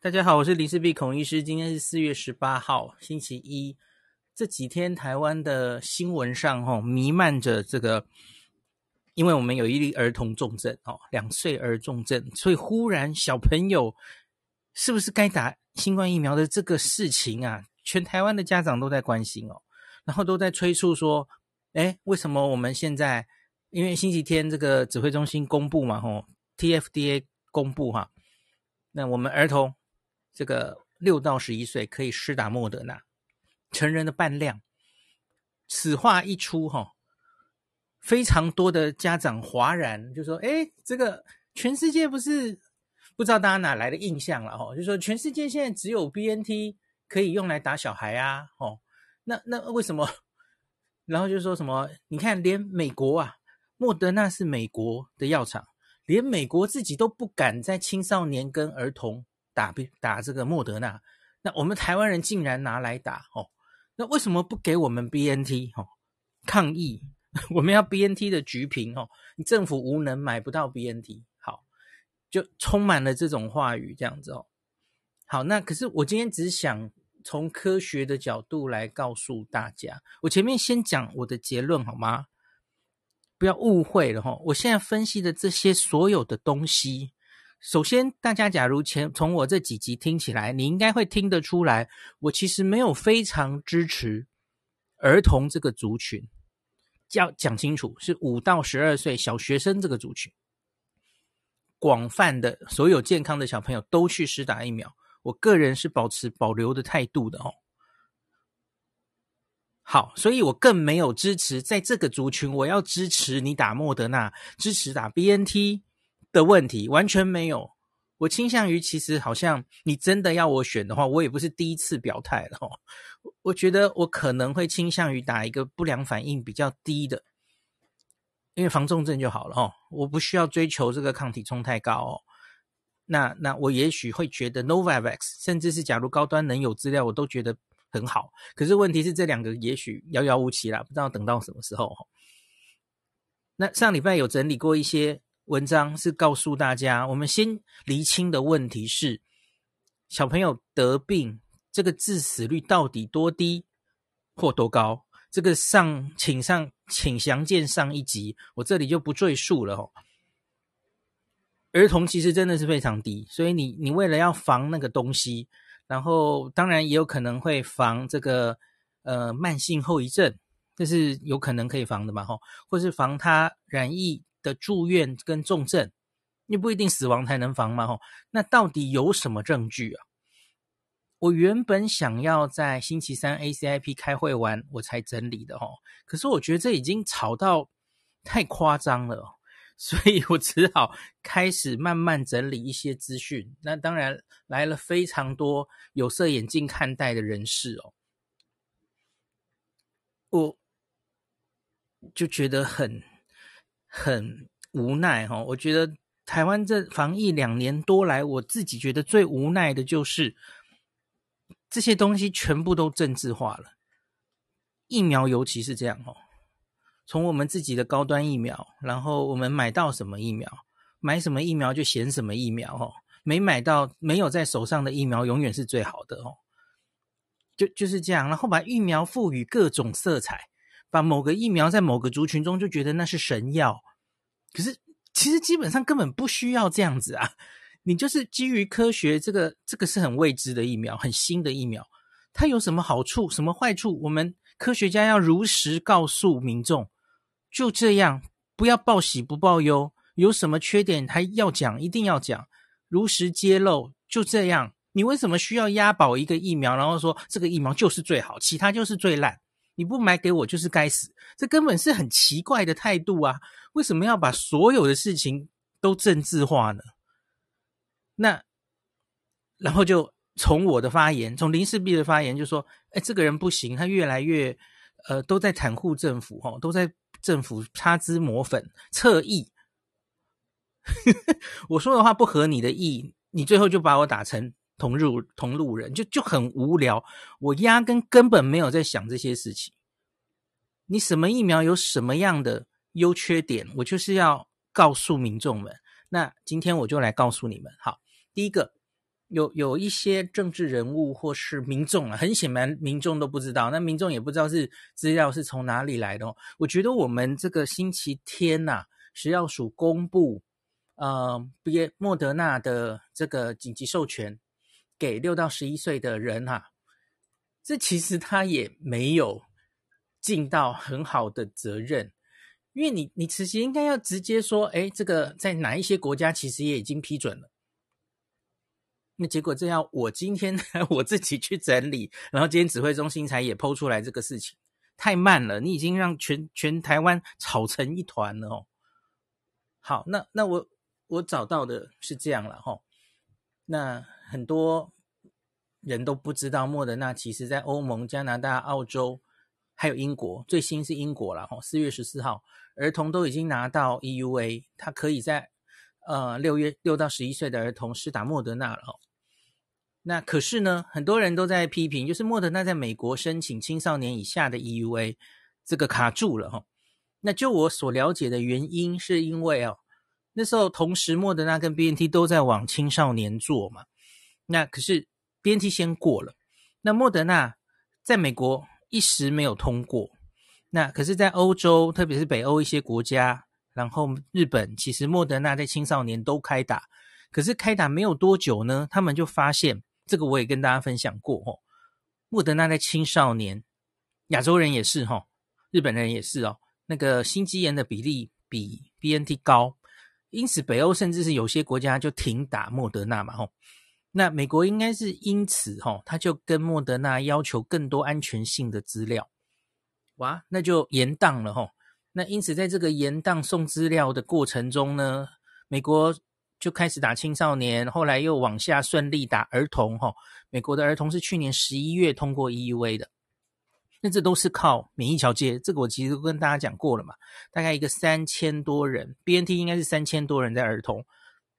大家好，我是林世璧孔医师。今天是四月十八号，星期一。这几天台湾的新闻上，吼弥漫着这个，因为我们有一例儿童重症，哦，两岁儿重症，所以忽然小朋友是不是该打新冠疫苗的这个事情啊，全台湾的家长都在关心哦，然后都在催促说，哎，为什么我们现在？因为星期天这个指挥中心公布嘛，吼，TFDA 公布哈，那我们儿童。这个六到十一岁可以施打莫德纳，成人的半量。此话一出，哈，非常多的家长哗然，就说：“哎，这个全世界不是不知道大家哪来的印象了，哈，就说全世界现在只有 BNT 可以用来打小孩啊，哦，那那为什么？然后就说什么？你看，连美国啊，莫德纳是美国的药厂，连美国自己都不敢在青少年跟儿童。”打打这个莫德纳，那我们台湾人竟然拿来打哦，那为什么不给我们 BNT 哦？抗议，我们要 BNT 的橘皮哦，你政府无能买不到 BNT，好，就充满了这种话语这样子哦。好，那可是我今天只想从科学的角度来告诉大家，我前面先讲我的结论好吗？不要误会了哈，我现在分析的这些所有的东西。首先，大家假如前从我这几集听起来，你应该会听得出来，我其实没有非常支持儿童这个族群。要讲清楚，是五到十二岁小学生这个族群，广泛的所有健康的小朋友都去施打疫苗。我个人是保持保留的态度的哦。好，所以我更没有支持在这个族群，我要支持你打莫德纳，支持打 BNT。的问题完全没有，我倾向于其实好像你真的要我选的话，我也不是第一次表态了哦。我觉得我可能会倾向于打一个不良反应比较低的，因为防重症就好了哦。我不需要追求这个抗体冲太高哦。那那我也许会觉得 Novavax，甚至是假如高端能有资料，我都觉得很好。可是问题是这两个也许遥遥无期啦，不知道等到什么时候。那上礼拜有整理过一些。文章是告诉大家，我们先厘清的问题是，小朋友得病这个致死率到底多低或多高？这个上请上请详见上一集，我这里就不赘述了哦。儿童其实真的是非常低，所以你你为了要防那个东西，然后当然也有可能会防这个呃慢性后遗症，这是有可能可以防的嘛吼，或是防他染疫。住院跟重症，你不一定死亡才能防嘛？吼，那到底有什么证据啊？我原本想要在星期三 ACIP 开会完我才整理的，吼，可是我觉得这已经吵到太夸张了，所以我只好开始慢慢整理一些资讯。那当然来了非常多有色眼镜看待的人士哦，我就觉得很。很无奈哈，我觉得台湾这防疫两年多来，我自己觉得最无奈的就是这些东西全部都政治化了。疫苗尤其是这样哦，从我们自己的高端疫苗，然后我们买到什么疫苗，买什么疫苗就选什么疫苗哦，没买到没有在手上的疫苗永远是最好的哦，就就是这样，然后把疫苗赋予各种色彩。把某个疫苗在某个族群中就觉得那是神药，可是其实基本上根本不需要这样子啊！你就是基于科学，这个这个是很未知的疫苗，很新的疫苗，它有什么好处，什么坏处？我们科学家要如实告诉民众，就这样，不要报喜不报忧。有什么缺点还要讲，一定要讲，如实揭露，就这样。你为什么需要押宝一个疫苗，然后说这个疫苗就是最好，其他就是最烂？你不买给我就是该死，这根本是很奇怪的态度啊！为什么要把所有的事情都政治化呢？那然后就从我的发言，从林氏璧的发言就说：“哎，这个人不行，他越来越呃都在袒护政府，哈，都在政府擦脂抹粉、侧翼。”我说的话不合你的意，你最后就把我打成。同路同路人就就很无聊，我压根根本没有在想这些事情。你什么疫苗有什么样的优缺点，我就是要告诉民众们。那今天我就来告诉你们。好，第一个，有有一些政治人物或是民众啊，很显然民众都不知道，那民众也不知道是资料是从哪里来的哦。我觉得我们这个星期天呐、啊，食药署公布，呃，别莫德纳的这个紧急授权给六到十一岁的人哈、啊，这其实他也没有尽到很好的责任，因为你你其实应该要直接说，哎，这个在哪一些国家其实也已经批准了。那结果这样，我今天 我自己去整理，然后今天指挥中心才也 po 出来这个事情，太慢了，你已经让全全台湾吵成一团了哦。好，那那我我找到的是这样了哈、哦，那很多人都不知道莫德纳其实在欧盟、加拿大、澳洲还有英国，最新是英国了哈，四月十四号，儿童都已经拿到 EUA，他可以在呃六月六到十一岁的儿童施打莫德纳了哈。那可是呢，很多人都在批评，就是莫德纳在美国申请青少年以下的 EUA 这个卡住了哈。那就我所了解的原因，是因为哦，那时候同时莫德纳跟 BNT 都在往青少年做嘛。那可是 BNT 先过了，那莫德纳在美国一时没有通过。那可是，在欧洲，特别是北欧一些国家，然后日本，其实莫德纳在青少年都开打，可是开打没有多久呢，他们就发现。这个我也跟大家分享过哦，莫德纳在青少年，亚洲人也是哈，日本人也是哦，那个心肌炎的比例比 BNT 高，因此北欧甚至是有些国家就停打莫德纳嘛吼，那美国应该是因此哈，他就跟莫德纳要求更多安全性的资料，哇，那就延宕了吼，那因此在这个延宕送资料的过程中呢，美国。就开始打青少年，后来又往下顺利打儿童。哈，美国的儿童是去年十一月通过 EUA 的，那这都是靠免疫桥接。这个我其实都跟大家讲过了嘛，大概一个三千多人，BNT 应该是三千多人在儿童，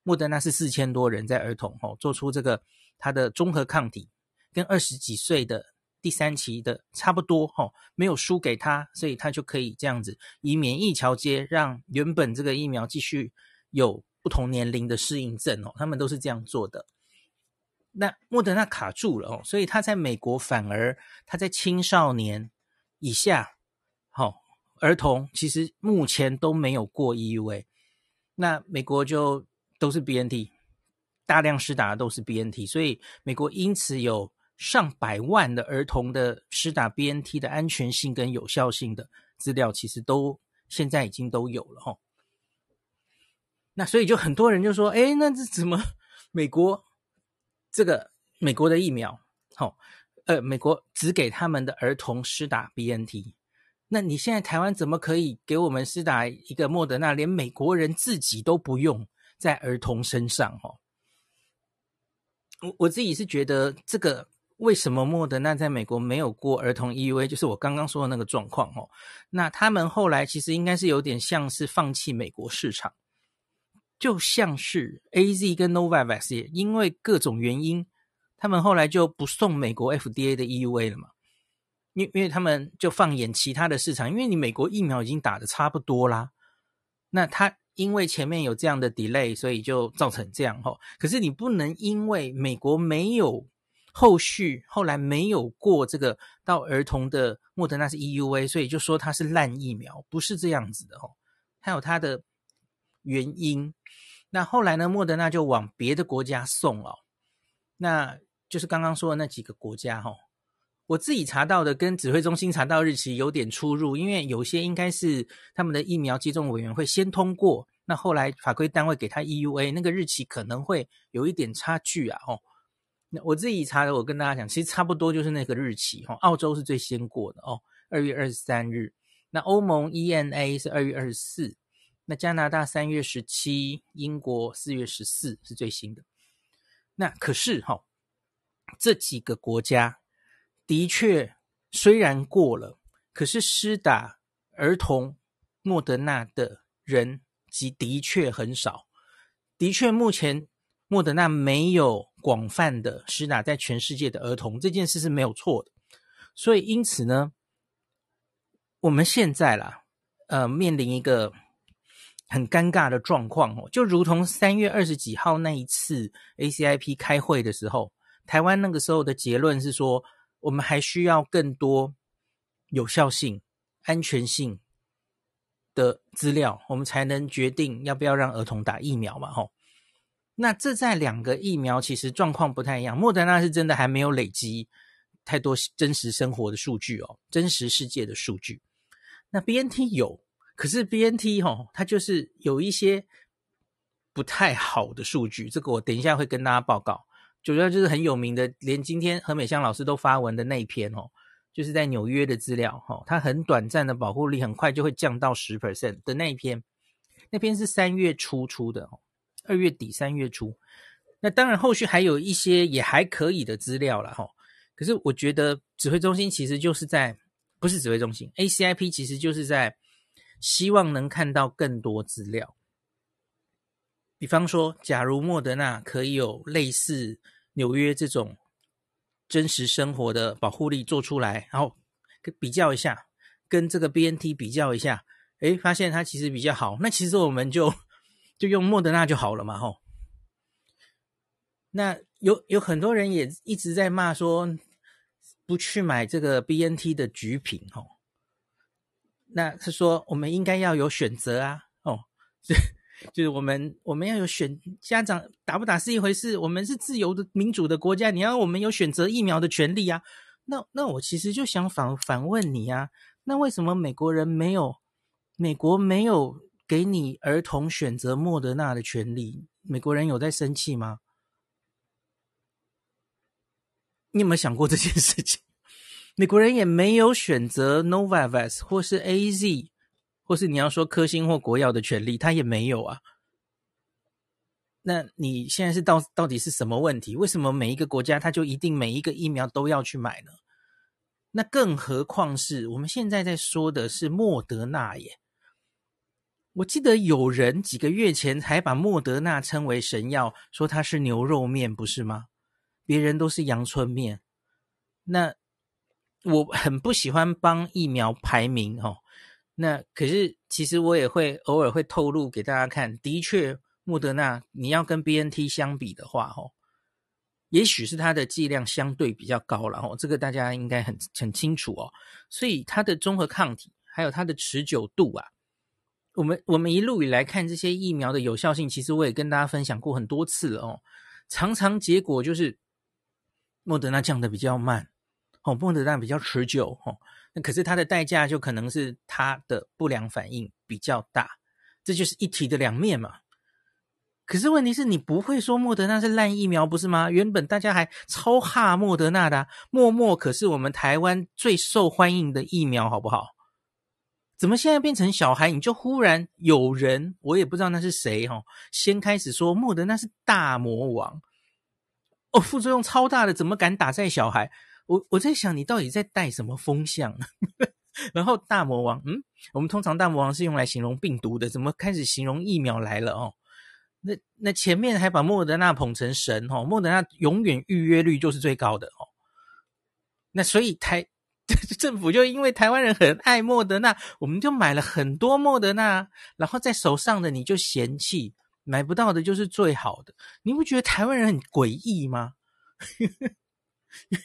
莫德纳是四千多人在儿童。哈，做出这个它的综合抗体跟二十几岁的第三期的差不多。哈，没有输给他，所以他就可以这样子以免疫桥接，让原本这个疫苗继续有。不同年龄的适应症哦，他们都是这样做的。那莫德纳卡住了哦，所以他在美国反而他在青少年以下，好、哦、儿童其实目前都没有过 EUA。那美国就都是 BNT，大量施打的都是 BNT，所以美国因此有上百万的儿童的施打 BNT 的安全性跟有效性的资料，其实都现在已经都有了哈。哦那所以就很多人就说，哎，那这怎么美国这个美国的疫苗，好、哦，呃，美国只给他们的儿童施打 BNT，那你现在台湾怎么可以给我们施打一个莫德纳，连美国人自己都不用在儿童身上？哦，我我自己是觉得这个为什么莫德纳在美国没有过儿童 EUA，就是我刚刚说的那个状况哦。那他们后来其实应该是有点像是放弃美国市场。就像是 AZ 跟 Novavax 也因为各种原因，他们后来就不送美国 FDA 的 EUA 了嘛，因因为他们就放眼其他的市场，因为你美国疫苗已经打的差不多啦，那他因为前面有这样的 delay，所以就造成这样吼。可是你不能因为美国没有后续，后来没有过这个到儿童的莫德纳是 EUA，所以就说它是烂疫苗，不是这样子的吼，还有它的。原因，那后来呢？莫德纳就往别的国家送哦，那就是刚刚说的那几个国家哈、哦。我自己查到的跟指挥中心查到日期有点出入，因为有些应该是他们的疫苗接种委员会先通过，那后来法规单位给他 EUA，那个日期可能会有一点差距啊。哦，那我自己查的，我跟大家讲，其实差不多就是那个日期、哦。澳洲是最先过的哦，二月二十三日。那欧盟 EMA 是二月二十四。那加拿大三月十七，英国四月十四是最新的。那可是哈、哦，这几个国家的确虽然过了，可是施打儿童莫德纳的人及的确很少。的确，目前莫德纳没有广泛的施打在全世界的儿童，这件事是没有错的。所以因此呢，我们现在啦，呃，面临一个。很尴尬的状况哦，就如同三月二十几号那一次 ACIP 开会的时候，台湾那个时候的结论是说，我们还需要更多有效性、安全性的资料，我们才能决定要不要让儿童打疫苗嘛，吼。那这在两个疫苗其实状况不太一样，莫德纳是真的还没有累积太多真实生活的数据哦，真实世界的数据。那 BNT 有，可是 BNT 哦，它就是有一些不太好的数据，这个我等一下会跟大家报告。主要就是很有名的，连今天何美香老师都发文的那一篇哦，就是在纽约的资料哦，它很短暂的保护力很快就会降到十 percent 的那一篇，那篇是三月初出的。二月底三月初，那当然后续还有一些也还可以的资料了哈。可是我觉得指挥中心其实就是在，不是指挥中心，ACIP 其实就是在希望能看到更多资料。比方说，假如莫德纳可以有类似纽约这种真实生活的保护力做出来，然后比较一下，跟这个 BNT 比较一下，诶，发现它其实比较好，那其实我们就。就用莫德纳就好了嘛，吼。那有有很多人也一直在骂说，不去买这个 BNT 的橘品，吼。那是说我们应该要有选择啊，哦，就是我们我们要有选，家长打不打是一回事，我们是自由的民主的国家，你要我们有选择疫苗的权利啊。那那我其实就想反反问你啊，那为什么美国人没有？美国没有？给你儿童选择莫德纳的权利，美国人有在生气吗？你有没有想过这件事情？美国人也没有选择 Novavax 或是 AZ，或是你要说科兴或国药的权利，他也没有啊。那你现在是到到底是什么问题？为什么每一个国家他就一定每一个疫苗都要去买呢？那更何况是我们现在在说的是莫德纳耶。我记得有人几个月前还把莫德纳称为神药，说它是牛肉面，不是吗？别人都是阳春面。那我很不喜欢帮疫苗排名哦。那可是其实我也会偶尔会透露给大家看，的确，莫德纳你要跟 BNT 相比的话，哦，也许是它的剂量相对比较高了哦。这个大家应该很很清楚哦。所以它的综合抗体还有它的持久度啊。我们我们一路以来看这些疫苗的有效性，其实我也跟大家分享过很多次了哦。常常结果就是莫德纳降得比较慢，哦，莫德纳比较持久，哦，可是它的代价就可能是它的不良反应比较大，这就是一体的两面嘛。可是问题是你不会说莫德纳是烂疫苗，不是吗？原本大家还超哈莫德纳的啊，莫莫可是我们台湾最受欢迎的疫苗，好不好？怎么现在变成小孩？你就忽然有人，我也不知道那是谁哈，先开始说莫德纳是大魔王哦，副作用超大的，怎么敢打在小孩？我我在想你到底在带什么风向？然后大魔王，嗯，我们通常大魔王是用来形容病毒的，怎么开始形容疫苗来了哦？那那前面还把莫德纳捧成神哦，莫德纳永远预约率就是最高的哦。那所以台。政府就因为台湾人很爱莫德纳，我们就买了很多莫德纳，然后在手上的你就嫌弃，买不到的就是最好的。你不觉得台湾人很诡异吗？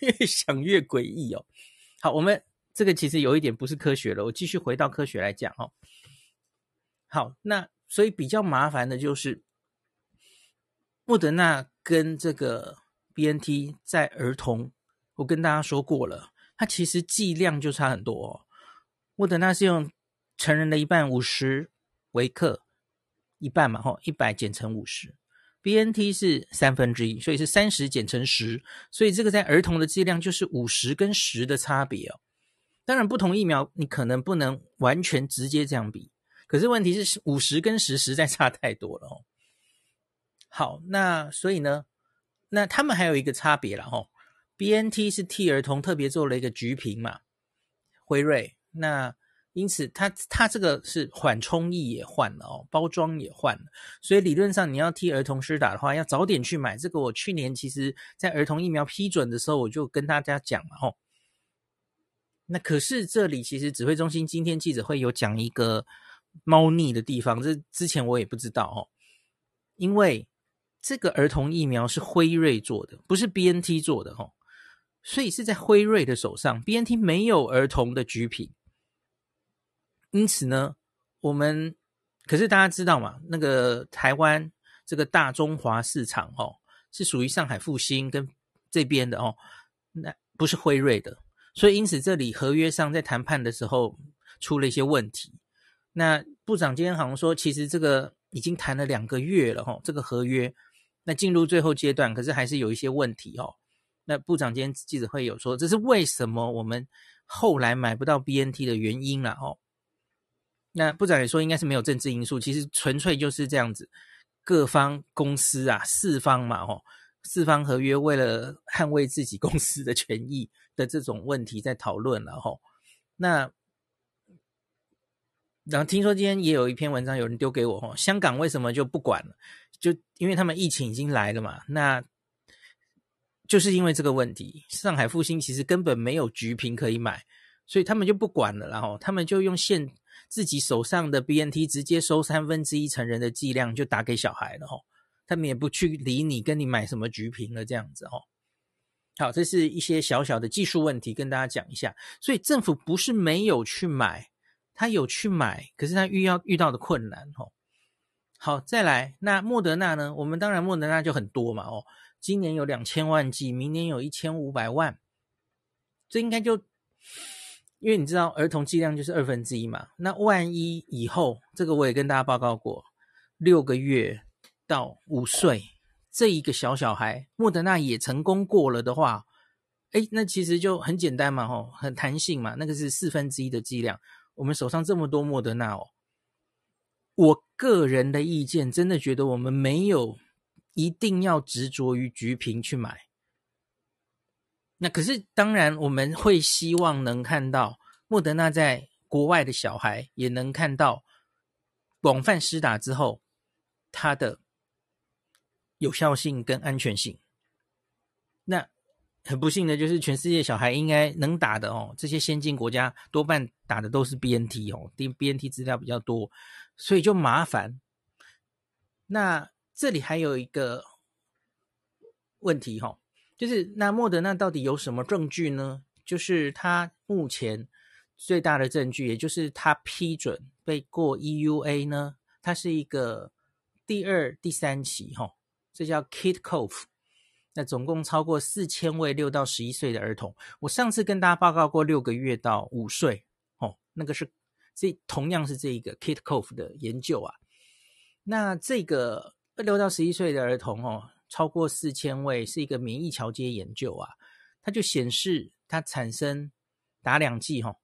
越想越诡异哦。好，我们这个其实有一点不是科学了，我继续回到科学来讲哦。好，那所以比较麻烦的就是莫德纳跟这个 BNT 在儿童，我跟大家说过了。它其实剂量就差很多哦。莫德纳是用成人的一半五十微克，一半嘛，吼，一百减成五十。BNT 是三分之一，所以是三十减成十，所以这个在儿童的剂量就是五十跟十的差别哦。当然，不同疫苗你可能不能完全直接这样比，可是问题是五十跟十实在差太多了哦。好，那所以呢，那他们还有一个差别了吼。BNT 是替儿童特别做了一个橘瓶嘛，辉瑞，那因此它它这个是缓冲液也换了哦，包装也换了，所以理论上你要替儿童施打的话，要早点去买。这个我去年其实在儿童疫苗批准的时候，我就跟大家讲了哦。那可是这里其实指挥中心今天记者会有讲一个猫腻的地方，这之前我也不知道哦，因为这个儿童疫苗是辉瑞做的，不是 BNT 做的哦，所以是在辉瑞的手上，BNT 没有儿童的局品，因此呢，我们可是大家知道嘛，那个台湾这个大中华市场哦，是属于上海复星跟这边的哦，那不是辉瑞的，所以因此这里合约上在谈判的时候出了一些问题。那部长今天好像说，其实这个已经谈了两个月了哈，这个合约那进入最后阶段，可是还是有一些问题哦。那部长今天记者会有说，这是为什么我们后来买不到 BNT 的原因了哦。那部长也说，应该是没有政治因素，其实纯粹就是这样子，各方公司啊，四方嘛吼，四方合约为了捍卫自己公司的权益的这种问题在讨论了吼。那。然后听说今天也有一篇文章，有人丢给我吼，香港为什么就不管了？就因为他们疫情已经来了嘛，那就是因为这个问题。上海复星其实根本没有局瓶可以买，所以他们就不管了。然后他们就用现自己手上的 BNT 直接收三分之一成人的剂量，就打给小孩了。哦，他们也不去理你，跟你买什么橘瓶了，这样子哦。好，这是一些小小的技术问题，跟大家讲一下。所以政府不是没有去买。他有去买，可是他遇要遇到的困难哦。好，再来，那莫德纳呢？我们当然莫德纳就很多嘛哦，今年有两千万剂，明年有一千五百万，这应该就因为你知道儿童剂量就是二分之一嘛。那万一以后这个我也跟大家报告过，六个月到五岁这一个小小孩，莫德纳也成功过了的话，诶，那其实就很简单嘛吼，很弹性嘛，那个是四分之一的剂量。我们手上这么多莫德纳哦，我个人的意见真的觉得我们没有一定要执着于橘瓶去买。那可是当然我们会希望能看到莫德纳在国外的小孩也能看到广泛施打之后它的有效性跟安全性。那。很不幸的就是，全世界小孩应该能打的哦，这些先进国家多半打的都是 BNT 哦，BNT 资料比较多，所以就麻烦。那这里还有一个问题哈，就是那莫德纳到底有什么证据呢？就是他目前最大的证据，也就是他批准被过 EUA 呢，它是一个第二、第三期哈，这叫 Kit Cove，。那总共超过四千位六到十一岁的儿童，我上次跟大家报告过六个月到五岁，哦，那个是这同样是这一个 Kit Cove 的研究啊。那这个六到十一岁的儿童哦，超过四千位是一个免疫桥接研究啊，它就显示它产生打两剂哦，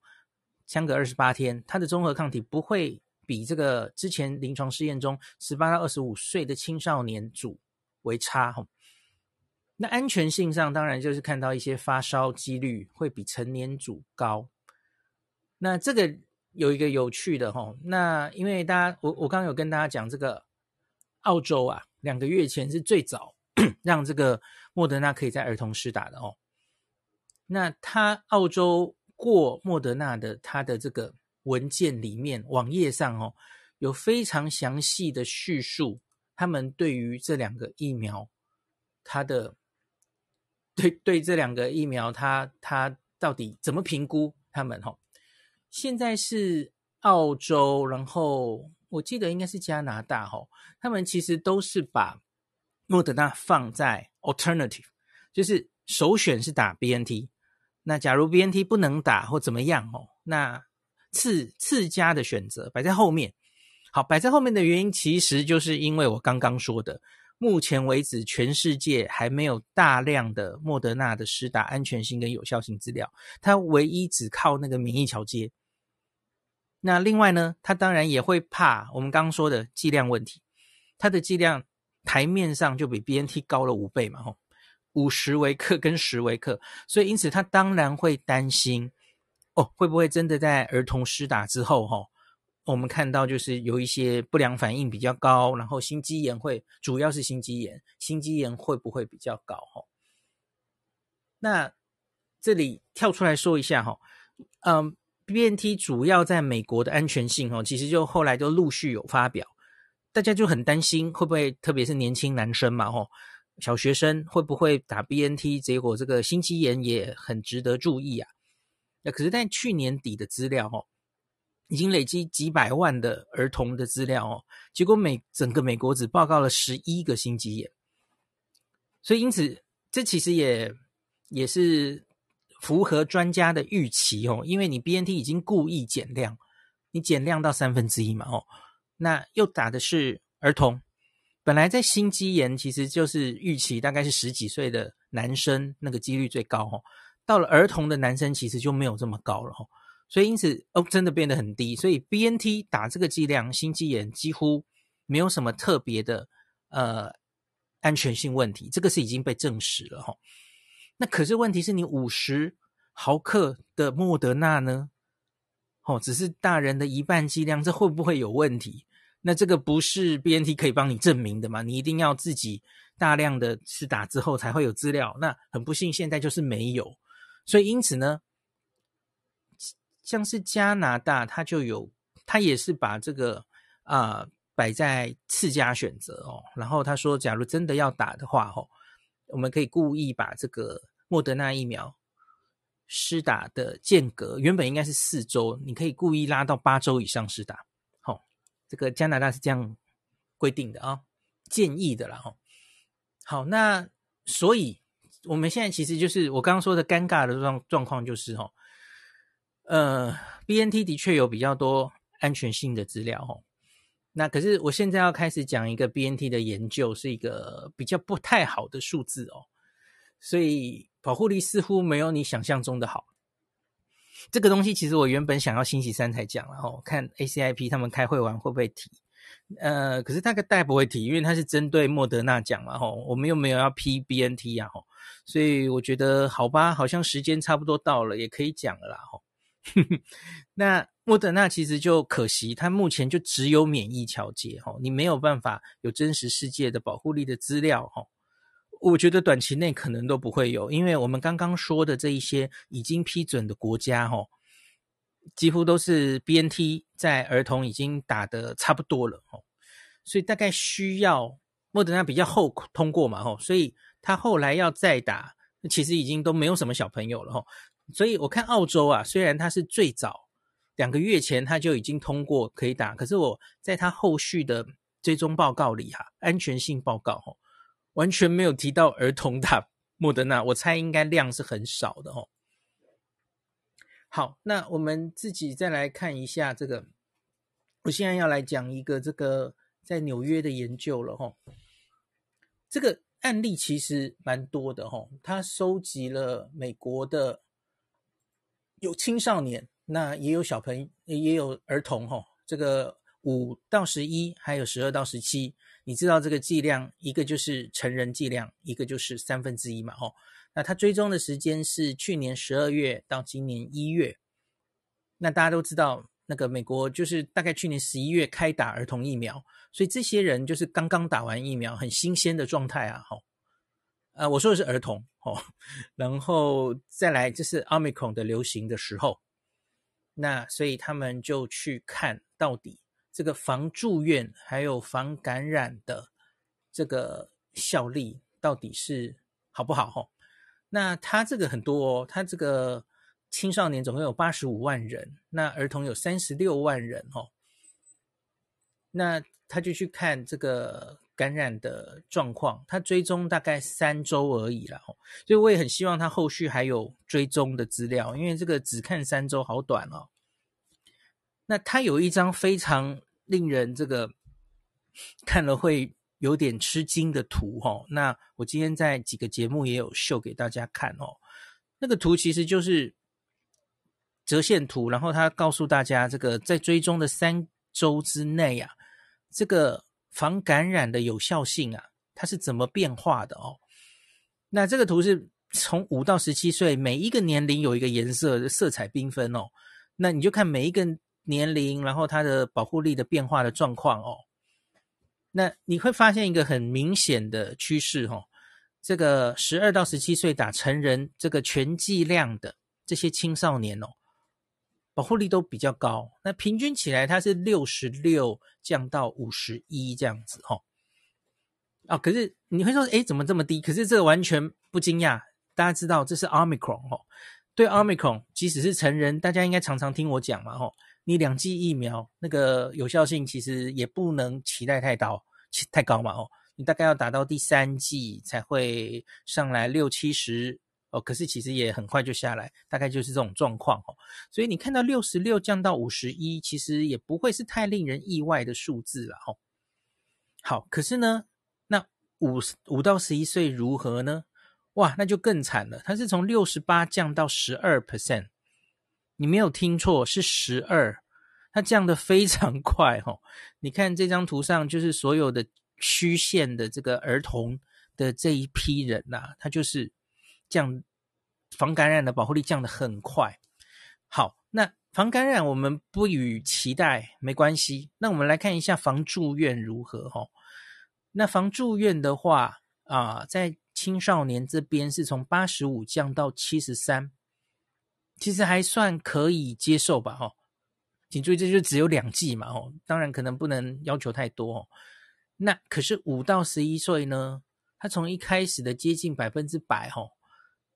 相隔二十八天，它的综合抗体不会比这个之前临床试验中十八到二十五岁的青少年组为差哦。那安全性上，当然就是看到一些发烧几率会比成年组高。那这个有一个有趣的哈，那因为大家我我刚刚有跟大家讲，这个澳洲啊，两个月前是最早 让这个莫德纳可以在儿童施打的哦。那他澳洲过莫德纳的他的这个文件里面，网页上哦，有非常详细的叙述，他们对于这两个疫苗他的。对对，这两个疫苗，他他到底怎么评估？他们哈，现在是澳洲，然后我记得应该是加拿大哈，他们其实都是把莫德纳放在 alternative，就是首选是打 BNT。那假如 BNT 不能打或怎么样哦，那次次佳的选择摆在后面。好，摆在后面的原因，其实就是因为我刚刚说的。目前为止，全世界还没有大量的莫德纳的施打安全性跟有效性资料，它唯一只靠那个免疫桥接。那另外呢，他当然也会怕我们刚刚说的剂量问题，它的剂量台面上就比 BNT 高了五倍嘛，吼，五十微克跟十微克，所以因此他当然会担心，哦，会不会真的在儿童施打之后，吼。我们看到就是有一些不良反应比较高，然后心肌炎会，主要是心肌炎，心肌炎会不会比较高？哈，那这里跳出来说一下哈，嗯 BNT 主要在美国的安全性哦，其实就后来就陆续有发表，大家就很担心会不会，特别是年轻男生嘛，吼，小学生会不会打 BNT，结果这个心肌炎也很值得注意啊。那可是，在去年底的资料哦，已经累积几百万的儿童的资料哦，结果美整个美国只报告了十一个心肌炎，所以因此这其实也也是。符合专家的预期哦，因为你 BNT 已经故意减量，你减量到三分之一嘛哦，那又打的是儿童，本来在心肌炎其实就是预期大概是十几岁的男生那个几率最高哦，到了儿童的男生其实就没有这么高了哦，所以因此哦真的变得很低，所以 BNT 打这个剂量心肌炎几乎没有什么特别的呃安全性问题，这个是已经被证实了哈。那可是问题是你五十毫克的莫德纳呢？哦，只是大人的一半剂量，这会不会有问题？那这个不是 BNT 可以帮你证明的嘛？你一定要自己大量的去打之后才会有资料。那很不幸，现在就是没有。所以因此呢，像是加拿大，它就有，它也是把这个啊、摆在次佳选择哦。然后他说，假如真的要打的话，哦，我们可以故意把这个。莫德纳疫苗施打的间隔原本应该是四周，你可以故意拉到八周以上施打。好、哦，这个加拿大是这样规定的啊、建议的啦。哈，好，那所以我们现在其实就是我刚刚说的尴尬的状状况，就是哈，呃，BNT 的确有比较多安全性的资料哈。那可是我现在要开始讲一个 BNT 的研究，是一个比较不太好的数字哦，所以。保护力似乎没有你想象中的好。这个东西其实我原本想要星期三才讲，然后看 ACIP 他们开会完会不会提。呃，可是大概大概不会提，因为它是针对莫德纳讲嘛，吼，我们又没有要批 BNT 呀，吼，所以我觉得好吧，好像时间差不多到了，也可以讲了啦，吼。那莫德纳其实就可惜，它目前就只有免疫桥接，吼，你没有办法有真实世界的保护力的资料，吼。我觉得短期内可能都不会有，因为我们刚刚说的这一些已经批准的国家，吼，几乎都是 BNT 在儿童已经打得差不多了，吼，所以大概需要莫德纳比较后通过嘛，吼，所以他后来要再打，其实已经都没有什么小朋友了，吼，所以我看澳洲啊，虽然他是最早两个月前他就已经通过可以打，可是我在他后续的追踪报告里哈，安全性报告，吼。完全没有提到儿童打莫德纳，我猜应该量是很少的哦。好，那我们自己再来看一下这个。我现在要来讲一个这个在纽约的研究了哈。这个案例其实蛮多的哈，他收集了美国的有青少年，那也有小朋友，也有儿童哈。这个五到十一，还有十二到十七。你知道这个剂量，一个就是成人剂量，一个就是三分之一嘛，吼。那它追踪的时间是去年十二月到今年一月。那大家都知道，那个美国就是大概去年十一月开打儿童疫苗，所以这些人就是刚刚打完疫苗，很新鲜的状态啊，吼。呃，我说的是儿童，吼。然后再来就是 Omicron 的流行的时候，那所以他们就去看到底。这个防住院还有防感染的这个效力到底是好不好？哈，那他这个很多哦，他这个青少年总共有八十五万人，那儿童有三十六万人哦。那他就去看这个感染的状况，他追踪大概三周而已啦。所以我也很希望他后续还有追踪的资料，因为这个只看三周好短哦。那他有一张非常令人这个看了会有点吃惊的图哈。那我今天在几个节目也有秀给大家看哦。那个图其实就是折线图，然后他告诉大家这个在追踪的三周之内啊，这个防感染的有效性啊，它是怎么变化的哦。那这个图是从五到十七岁，每一个年龄有一个颜色，色彩缤纷哦。那你就看每一个。年龄，然后它的保护力的变化的状况哦，那你会发现一个很明显的趋势哦，这个十二到十七岁打成人这个全剂量的这些青少年哦，保护力都比较高。那平均起来，它是六十六降到五十一这样子，哈。啊，可是你会说，诶，怎么这么低？可是这个完全不惊讶，大家知道这是 Omicron 哦。对 Omicron，即使是成人，大家应该常常听我讲嘛，吼，你两剂疫苗那个有效性其实也不能期待太高，太高嘛，哦，你大概要打到第三剂才会上来六七十哦，可是其实也很快就下来，大概就是这种状况哦。所以你看到六十六降到五十一，其实也不会是太令人意外的数字了，吼。好，可是呢？那五五到十一岁如何呢？哇，那就更惨了。它是从六十八降到十二 percent，你没有听错，是十二。它降得非常快哦。你看这张图上，就是所有的虚线的这个儿童的这一批人呐、啊，它就是降防感染的保护力降得很快。好，那防感染我们不予期待，没关系。那我们来看一下防住院如何哈。那防住院的话啊，在青少年这边是从八十五降到七十三，其实还算可以接受吧？哈，请注意，这就只有两剂嘛？哦，当然可能不能要求太多哦。那可是五到十一岁呢？他从一开始的接近百分之百，哈，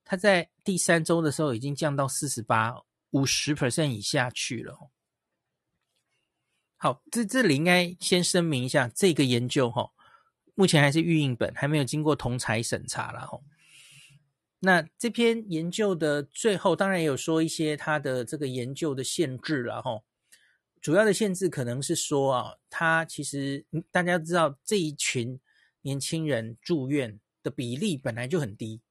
他在第三周的时候已经降到四十八、五十 percent 以下去了。好，这这里应该先声明一下这个研究，哈。目前还是预印本，还没有经过同侪审查啦吼。那这篇研究的最后，当然也有说一些它的这个研究的限制了吼。主要的限制可能是说啊，它其实大家知道这一群年轻人住院的比例本来就很低，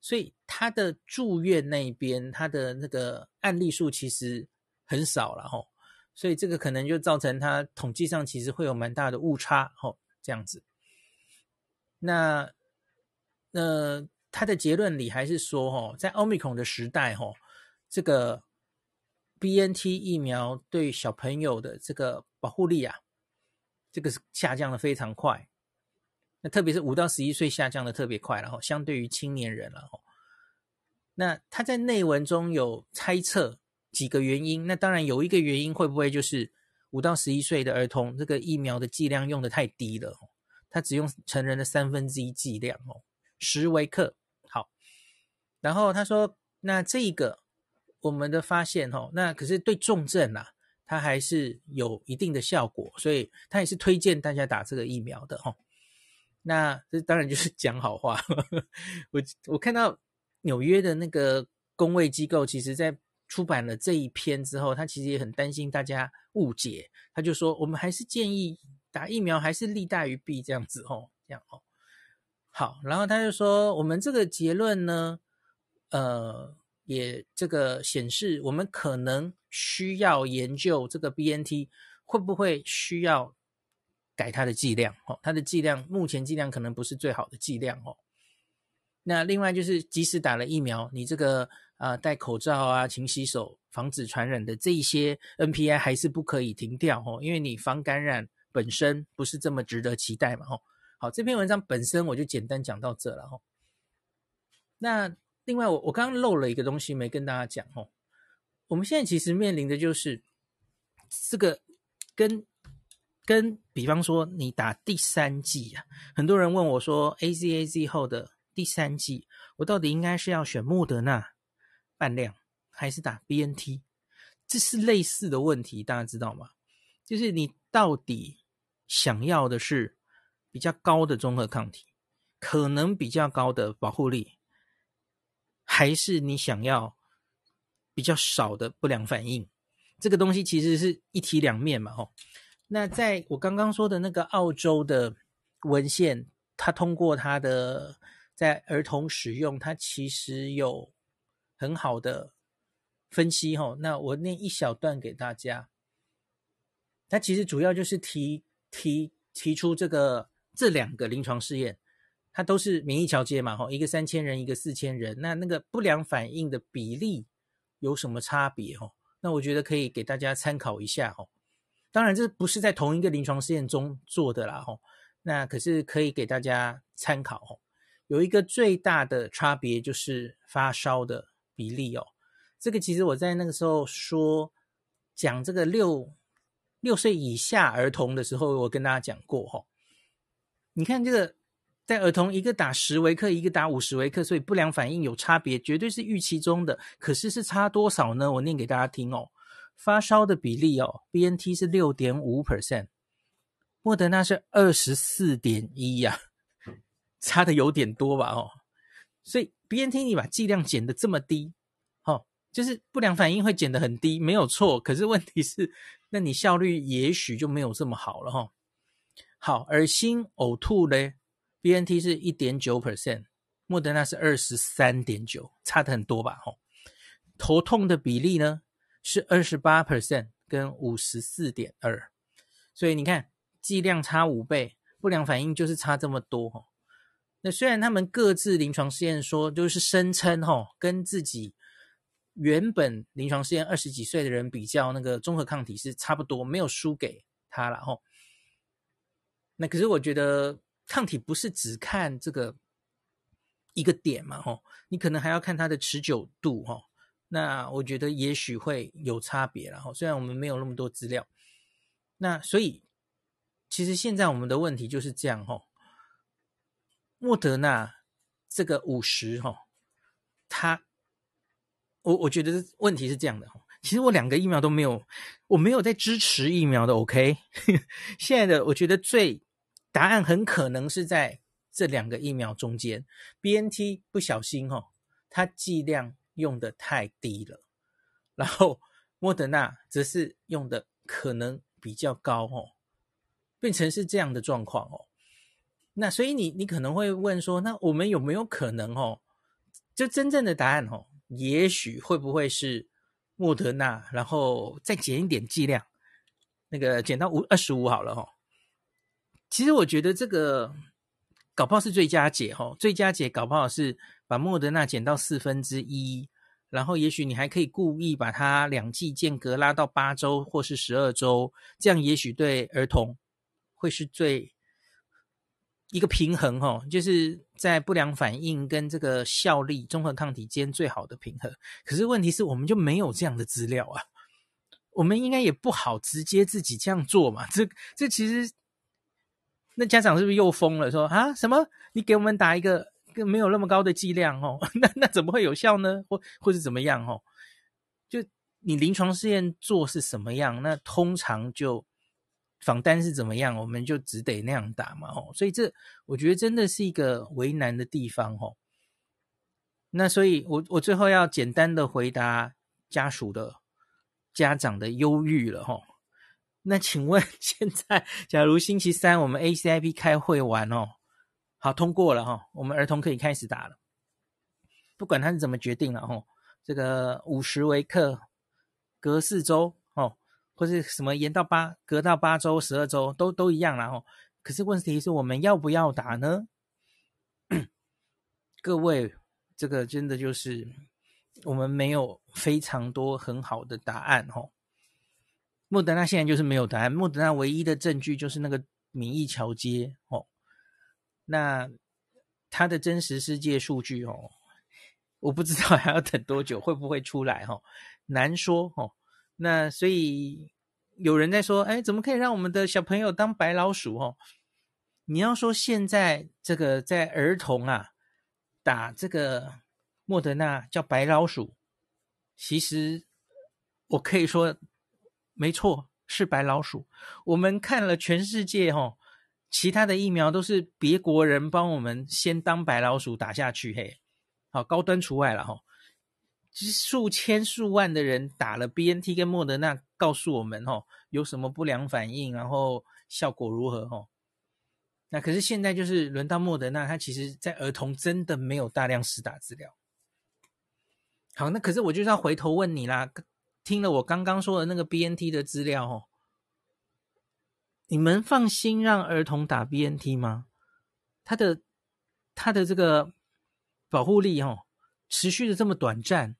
所以他的住院那边他的那个案例数其实很少了吼。所以这个可能就造成他统计上其实会有蛮大的误差吼，这样子。那，呃，他的结论里还是说，哦，在奥密克戎的时代，哦，这个 BNT 疫苗对小朋友的这个保护力啊，这个是下降的非常快。那特别是五到十一岁下降的特别快，然后相对于青年人了，哦。那他在内文中有猜测几个原因，那当然有一个原因会不会就是五到十一岁的儿童这个疫苗的剂量用的太低了？他只用成人的三分之一剂量哦，十微克。然后他说，那这个我们的发现哦，那可是对重症啊，它还是有一定的效果，所以他也是推荐大家打这个疫苗的哦。那这当然就是讲好话。我我看到纽约的那个公卫机构，其实在出版了这一篇之后，他其实也很担心大家误解，他就说，我们还是建议。打疫苗还是利大于弊这样子哦，这样哦。好，然后他就说，我们这个结论呢，呃，也这个显示我们可能需要研究这个 BNT 会不会需要改它的剂量哦，它的剂量目前剂量可能不是最好的剂量哦。那另外就是，即使打了疫苗，你这个啊、戴口罩啊、勤洗手、防止传染的这一些 NPI 还是不可以停掉哦，因为你防感染。本身不是这么值得期待嘛？吼，好，这篇文章本身我就简单讲到这了吼。那另外我我刚刚漏了一个东西没跟大家讲哦。我们现在其实面临的就是这个跟跟比方说你打第三剂啊，很多人问我说 AZAZ 后的第三剂，我到底应该是要选莫德纳半量还是打 BNT？这是类似的问题，大家知道吗？就是你到底。想要的是比较高的综合抗体，可能比较高的保护力，还是你想要比较少的不良反应？这个东西其实是一体两面嘛，吼。那在我刚刚说的那个澳洲的文献，它通过它的在儿童使用，它其实有很好的分析，吼。那我念一小段给大家，它其实主要就是提。提提出这个这两个临床试验，它都是免疫桥接嘛，吼，一个三千人，一个四千人，那那个不良反应的比例有什么差别？吼，那我觉得可以给大家参考一下，吼。当然这不是在同一个临床试验中做的啦，吼，那可是可以给大家参考，吼。有一个最大的差别就是发烧的比例哦，这个其实我在那个时候说讲这个六六岁以下儿童的时候，我跟大家讲过吼。你看这个，在儿童一个打十微克，一个打五十微克，所以不良反应有差别，绝对是预期中的。可是是差多少呢？我念给大家听哦。发烧的比例哦，BNT 是六点五 percent，莫德纳是二十四点一呀，差的有点多吧？哦，所以 BNT 你把剂量减得这么低，哦，就是不良反应会减得很低，没有错。可是问题是，那你效率也许就没有这么好了哈、哦。好，恶心呕吐嘞，BNT 是一点九 percent，莫德纳是二十三点九，差的很多吧？吼，头痛的比例呢？是二十八 percent 跟五十四点二，所以你看剂量差五倍，不良反应就是差这么多哈。那虽然他们各自临床试验说就是声称哈，跟自己原本临床试验二十几岁的人比较，那个综合抗体是差不多，没有输给他了吼。那可是我觉得抗体不是只看这个一个点嘛哈，你可能还要看它的持久度哈。那我觉得也许会有差别，然后虽然我们没有那么多资料，那所以其实现在我们的问题就是这样哈，莫德纳这个五十哈，它我我觉得问题是这样的哈，其实我两个疫苗都没有，我没有在支持疫苗的，OK，现在的我觉得最答案很可能是在这两个疫苗中间，BNT 不小心哦，它剂量。用的太低了，然后莫德纳则是用的可能比较高哦，变成是这样的状况哦。那所以你你可能会问说，那我们有没有可能哦？就真正的答案哦，也许会不会是莫德纳，然后再减一点剂量，那个减到五二十五好了哦。其实我觉得这个搞不好是最佳解哦，最佳解搞不好是。把莫德纳减到四分之一，然后也许你还可以故意把它两剂间隔拉到八周或是十二周，这样也许对儿童会是最一个平衡哈，就是在不良反应跟这个效力综合抗体间最好的平衡。可是问题是我们就没有这样的资料啊，我们应该也不好直接自己这样做嘛。这这其实那家长是不是又疯了？说啊什么？你给我们打一个？更没有那么高的剂量哦，那那怎么会有效呢？或或是怎么样哦？就你临床试验做是什么样，那通常就仿单是怎么样，我们就只得那样打嘛哦。所以这我觉得真的是一个为难的地方哦。那所以我我最后要简单的回答家属的家长的忧郁了哦。那请问 现在，假如星期三我们 ACIP 开会完哦？好，通过了哈，我们儿童可以开始打了。不管他是怎么决定了哈，这个五十微克隔四周哦，或是什么延到八隔到八周、十二周都都一样了哈。可是问题是我们要不要打呢？各位，这个真的就是我们没有非常多很好的答案哈。莫德纳现在就是没有答案，莫德纳唯一的证据就是那个民意桥接哦。那它的真实世界数据哦，我不知道还要等多久，会不会出来哦？难说哦。那所以有人在说，哎，怎么可以让我们的小朋友当白老鼠哦？你要说现在这个在儿童啊打这个莫德纳叫白老鼠，其实我可以说没错，是白老鼠。我们看了全世界哦。其他的疫苗都是别国人帮我们先当白老鼠打下去，嘿，好，高端除外了哈。其实数千数万的人打了 BNT 跟莫德纳，告诉我们哈有什么不良反应，然后效果如何哈。那可是现在就是轮到莫德纳，它其实在儿童真的没有大量施打资料。好，那可是我就是要回头问你啦，听了我刚刚说的那个 BNT 的资料哦。你们放心让儿童打 BNT 吗？他的他的这个保护力哦，持续的这么短暂，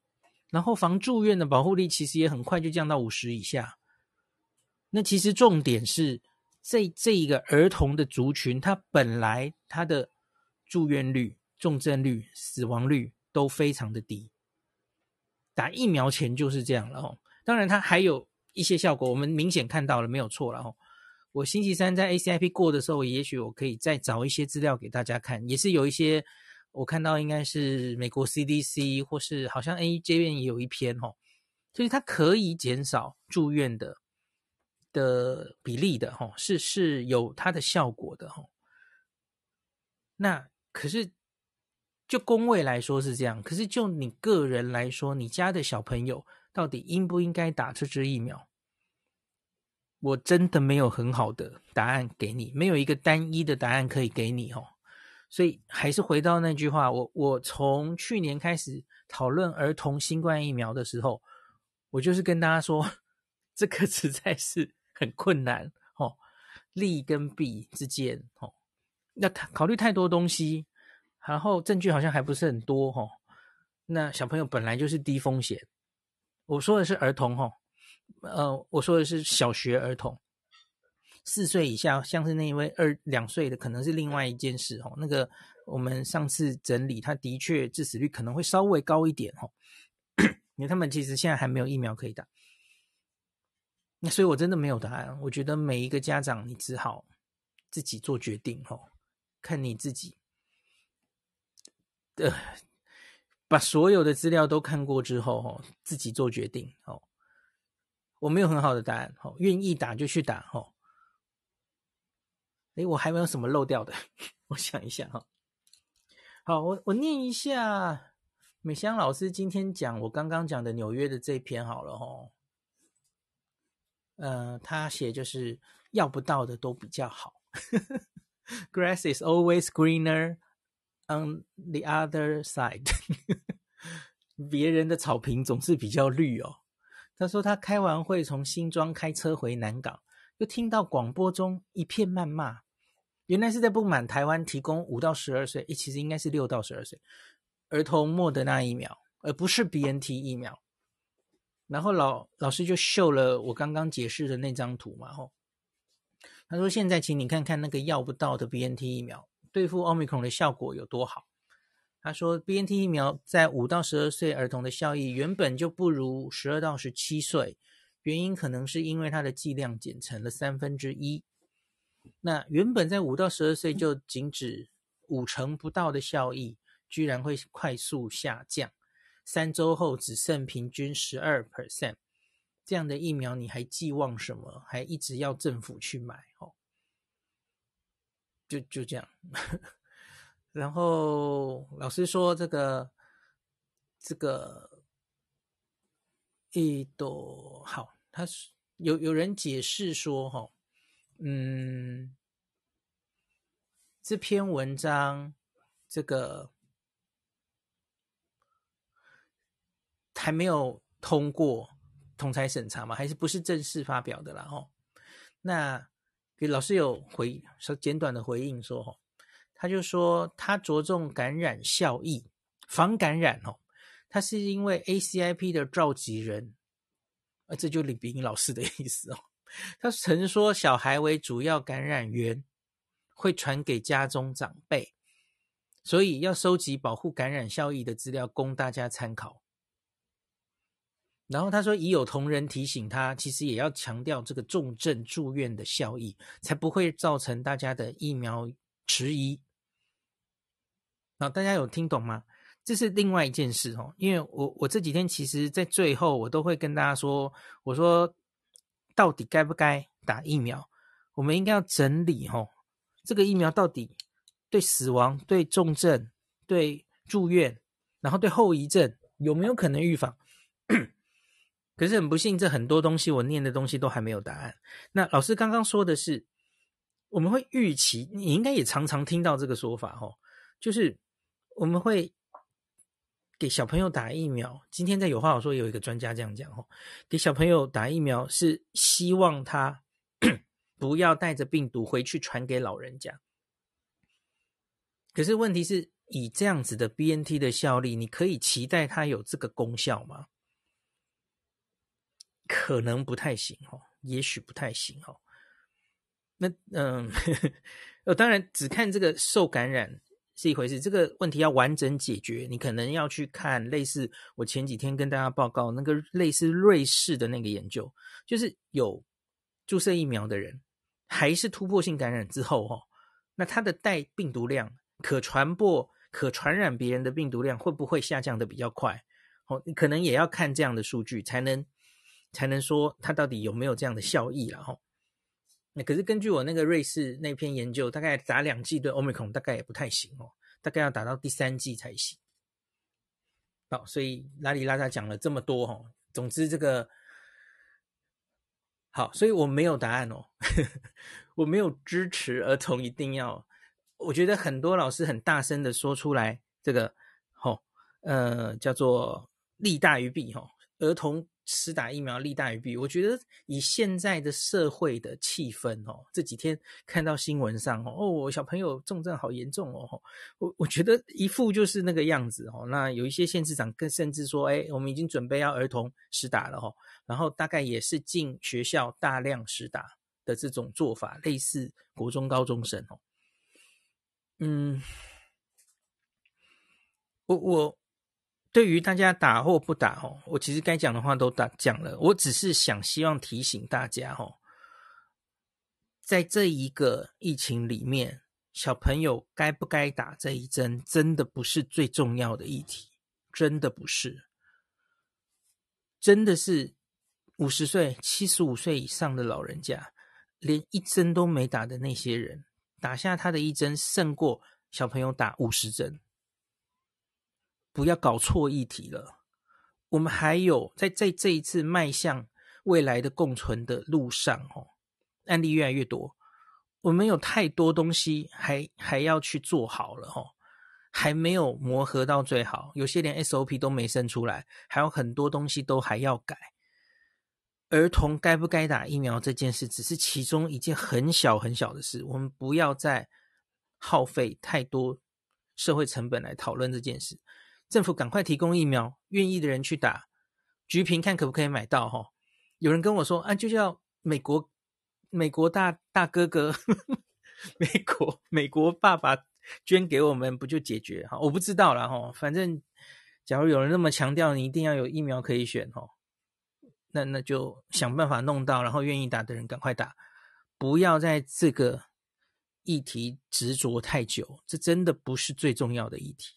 然后防住院的保护力其实也很快就降到五十以下。那其实重点是这这一个儿童的族群，他本来他的住院率、重症率、死亡率都非常的低。打疫苗前就是这样了哦。当然，它还有一些效果，我们明显看到了，没有错了哦。我星期三在 ACIP 过的时候，也许我可以再找一些资料给大家看，也是有一些我看到应该是美国 CDC 或是好像 A 这边也有一篇哦，所以它可以减少住院的的比例的哈，是是有它的效果的哈。那可是就公位来说是这样，可是就你个人来说，你家的小朋友到底应不应该打这支疫苗？我真的没有很好的答案给你，没有一个单一的答案可以给你哦。所以还是回到那句话，我我从去年开始讨论儿童新冠疫苗的时候，我就是跟大家说，这个实在是很困难哦，利跟弊之间哦，要考虑太多东西，然后证据好像还不是很多哦。那小朋友本来就是低风险，我说的是儿童哦。呃，我说的是小学儿童，四岁以下，像是那一位二两岁的，可能是另外一件事哦。那个我们上次整理，他的确致死率可能会稍微高一点哦，因为他们其实现在还没有疫苗可以打。那所以我真的没有答案，我觉得每一个家长你只好自己做决定哦，看你自己的，把所有的资料都看过之后哦，自己做决定哦。我没有很好的答案，哦，愿意打就去打，哦。哎，我还没有什么漏掉的，我想一下，哈。好，我我念一下美香老师今天讲我刚刚讲的纽约的这篇好了，哦。呃，他写就是要不到的都比较好，Grass is always greener on the other side，别人的草坪总是比较绿哦。他说他开完会从新庄开车回南港，又听到广播中一片谩骂，原来是在不满台湾提供五到十二岁，诶，其实应该是六到十二岁儿童莫德纳疫苗，而不是 BNT 疫苗。然后老老师就秀了我刚刚解释的那张图嘛，吼，他说现在请你看看那个要不到的 BNT 疫苗对付 Omicron 的效果有多好。他说，BNT 疫苗在五到十二岁儿童的效益原本就不如十二到十七岁，原因可能是因为它的剂量减成了三分之一。那原本在五到十二岁就仅止五成不到的效益，居然会快速下降，三周后只剩平均十二 percent。这样的疫苗你还寄望什么？还一直要政府去买？哦，就就这样。然后老师说：“这个，这个，一朵好，他是有有人解释说，哈，嗯，这篇文章这个还没有通过同侪审查嘛，还是不是正式发表的啦？哈，那给老师有回说简短的回应说，哈。”他就说，他着重感染效益，防感染哦。他是因为 ACIP 的召集人，啊，这就李炳老师的意思哦。他曾说，小孩为主要感染源，会传给家中长辈，所以要收集保护感染效益的资料供大家参考。然后他说，已有同仁提醒他，其实也要强调这个重症住院的效益，才不会造成大家的疫苗迟疑。好，大家有听懂吗？这是另外一件事哦。因为我我这几天其实，在最后我都会跟大家说，我说到底该不该打疫苗？我们应该要整理哦，这个疫苗到底对死亡、对重症、对住院，然后对后遗症有没有可能预防？可是很不幸，这很多东西我念的东西都还没有答案。那老师刚刚说的是，我们会预期，你应该也常常听到这个说法哦，就是。我们会给小朋友打疫苗。今天在有话好说，有一个专家这样讲哦，给小朋友打疫苗是希望他 不要带着病毒回去传给老人家。可是问题是，以这样子的 BNT 的效力，你可以期待它有这个功效吗？可能不太行哦，也许不太行哦。那嗯，呃，当然只看这个受感染。是一回事，这个问题要完整解决，你可能要去看类似我前几天跟大家报告那个类似瑞士的那个研究，就是有注射疫苗的人还是突破性感染之后，哦，那他的带病毒量、可传播、可传染别人的病毒量会不会下降的比较快？哦，你可能也要看这样的数据，才能才能说它到底有没有这样的效益了，哈。那可是根据我那个瑞士那篇研究，大概打两剂对 Omicron 大概也不太行哦，大概要打到第三剂才行。好，所以拉里拉扎讲了这么多哈，总之这个好，所以我没有答案哦，我没有支持儿童一定要。我觉得很多老师很大声的说出来，这个吼，呃，叫做利大于弊吼，儿童。施打疫苗利大于弊，我觉得以现在的社会的气氛哦，这几天看到新闻上哦，小朋友重症好严重哦，我我觉得一副就是那个样子哦。那有一些县市长更甚至说，哎，我们已经准备要儿童施打了哦，然后大概也是进学校大量施打的这种做法，类似国中高中生哦。嗯，我我。对于大家打或不打，哦，我其实该讲的话都打讲了。我只是想希望提醒大家，哦，在这一个疫情里面，小朋友该不该打这一针，真的不是最重要的议题，真的不是。真的是五十岁、七十五岁以上的老人家，连一针都没打的那些人，打下他的一针，胜过小朋友打五十针。不要搞错议题了。我们还有在在这一次迈向未来的共存的路上，哦，案例越来越多，我们有太多东西还还要去做好了，哦，还没有磨合到最好，有些连 SOP 都没生出来，还有很多东西都还要改。儿童该不该打疫苗这件事，只是其中一件很小很小的事，我们不要再耗费太多社会成本来讨论这件事。政府赶快提供疫苗，愿意的人去打，橘平看可不可以买到哈？有人跟我说啊，就叫美国美国大大哥哥，呵 呵美国美国爸爸捐给我们，不就解决哈？我不知道了哈，反正假如有人那么强调你一定要有疫苗可以选哈，那那就想办法弄到，然后愿意打的人赶快打，不要在这个议题执着太久，这真的不是最重要的议题。